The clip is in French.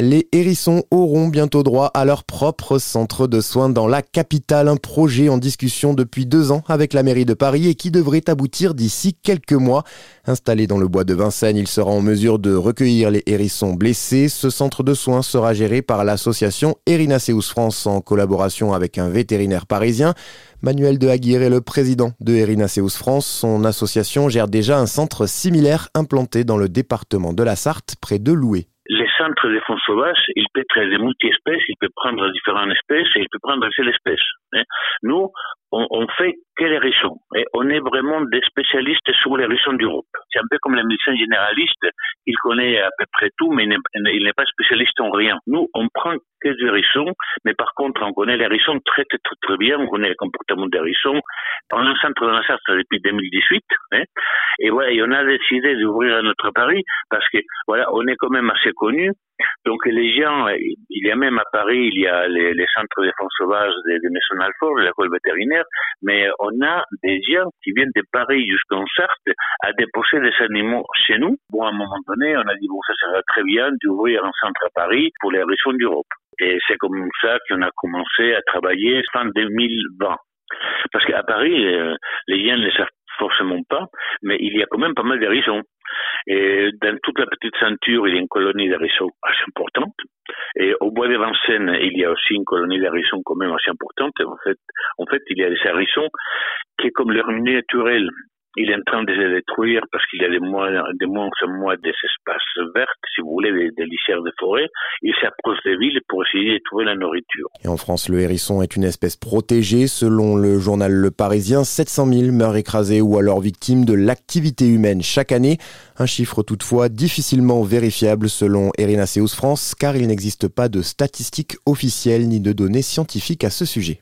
Les hérissons auront bientôt droit à leur propre centre de soins dans la capitale, un projet en discussion depuis deux ans avec la mairie de Paris et qui devrait aboutir d'ici quelques mois. Installé dans le bois de Vincennes, il sera en mesure de recueillir les hérissons blessés. Ce centre de soins sera géré par l'association Erinaceus France en collaboration avec un vétérinaire parisien. Manuel de Aguirre est le président de Erinaceus France. Son association gère déjà un centre similaire implanté dans le département de la Sarthe, près de Loué les centres de fonds sauvages, il peut être des multi-espèces, il peut prendre différentes espèces et il peut prendre une seule espèce. Hein. Nous, on, on fait que les hérissons. Et on est vraiment des spécialistes sur les hérissons d'Europe. C'est un peu comme le médecin généraliste, il connaît à peu près tout, mais il n'est pas spécialiste en rien. Nous, on prend que des hérissons, mais par contre, on connaît les hérissons très, très, très bien, on connaît le comportement des hérissons. On a un centre de la Sarthe depuis 2018, hein, et voilà, et on a décidé d'ouvrir notre Paris parce que, voilà, on est quand même assez connu donc les gens, il y a même à Paris, il y a les, centres de fonds sauvages de, de Maison Alfort, l'école vétérinaire, mais on a des gens qui viennent de Paris jusqu'en Sarthe à déposer des animaux chez nous. Bon, à un moment donné, on a dit, bon, ça serait très bien d'ouvrir un centre à Paris pour les régions d'Europe. Et c'est comme ça qu'on a commencé à travailler fin 2020. Parce qu'à Paris, euh, les gens ne savent forcément pas, mais il y a quand même pas mal d'hérissons. Et dans toute la petite ceinture, il y a une colonie d'hérissons assez importante. Et au bois de Vincennes, il y a aussi une colonie d'hérissons quand même assez importante. En fait, en fait, il y a des hérissons qui, comme leur naturel, il est en train de les détruire parce qu'il y a des moins, de moins en moins des espaces verts, si vous voulez, des, des lisières de forêt. Il s'approche des villes pour essayer de trouver la nourriture. Et en France, le hérisson est une espèce protégée. Selon le journal Le Parisien, 700 000 meurent écrasés ou alors victimes de l'activité humaine chaque année. Un chiffre toutefois difficilement vérifiable selon Erinaceus France, car il n'existe pas de statistiques officielles ni de données scientifiques à ce sujet.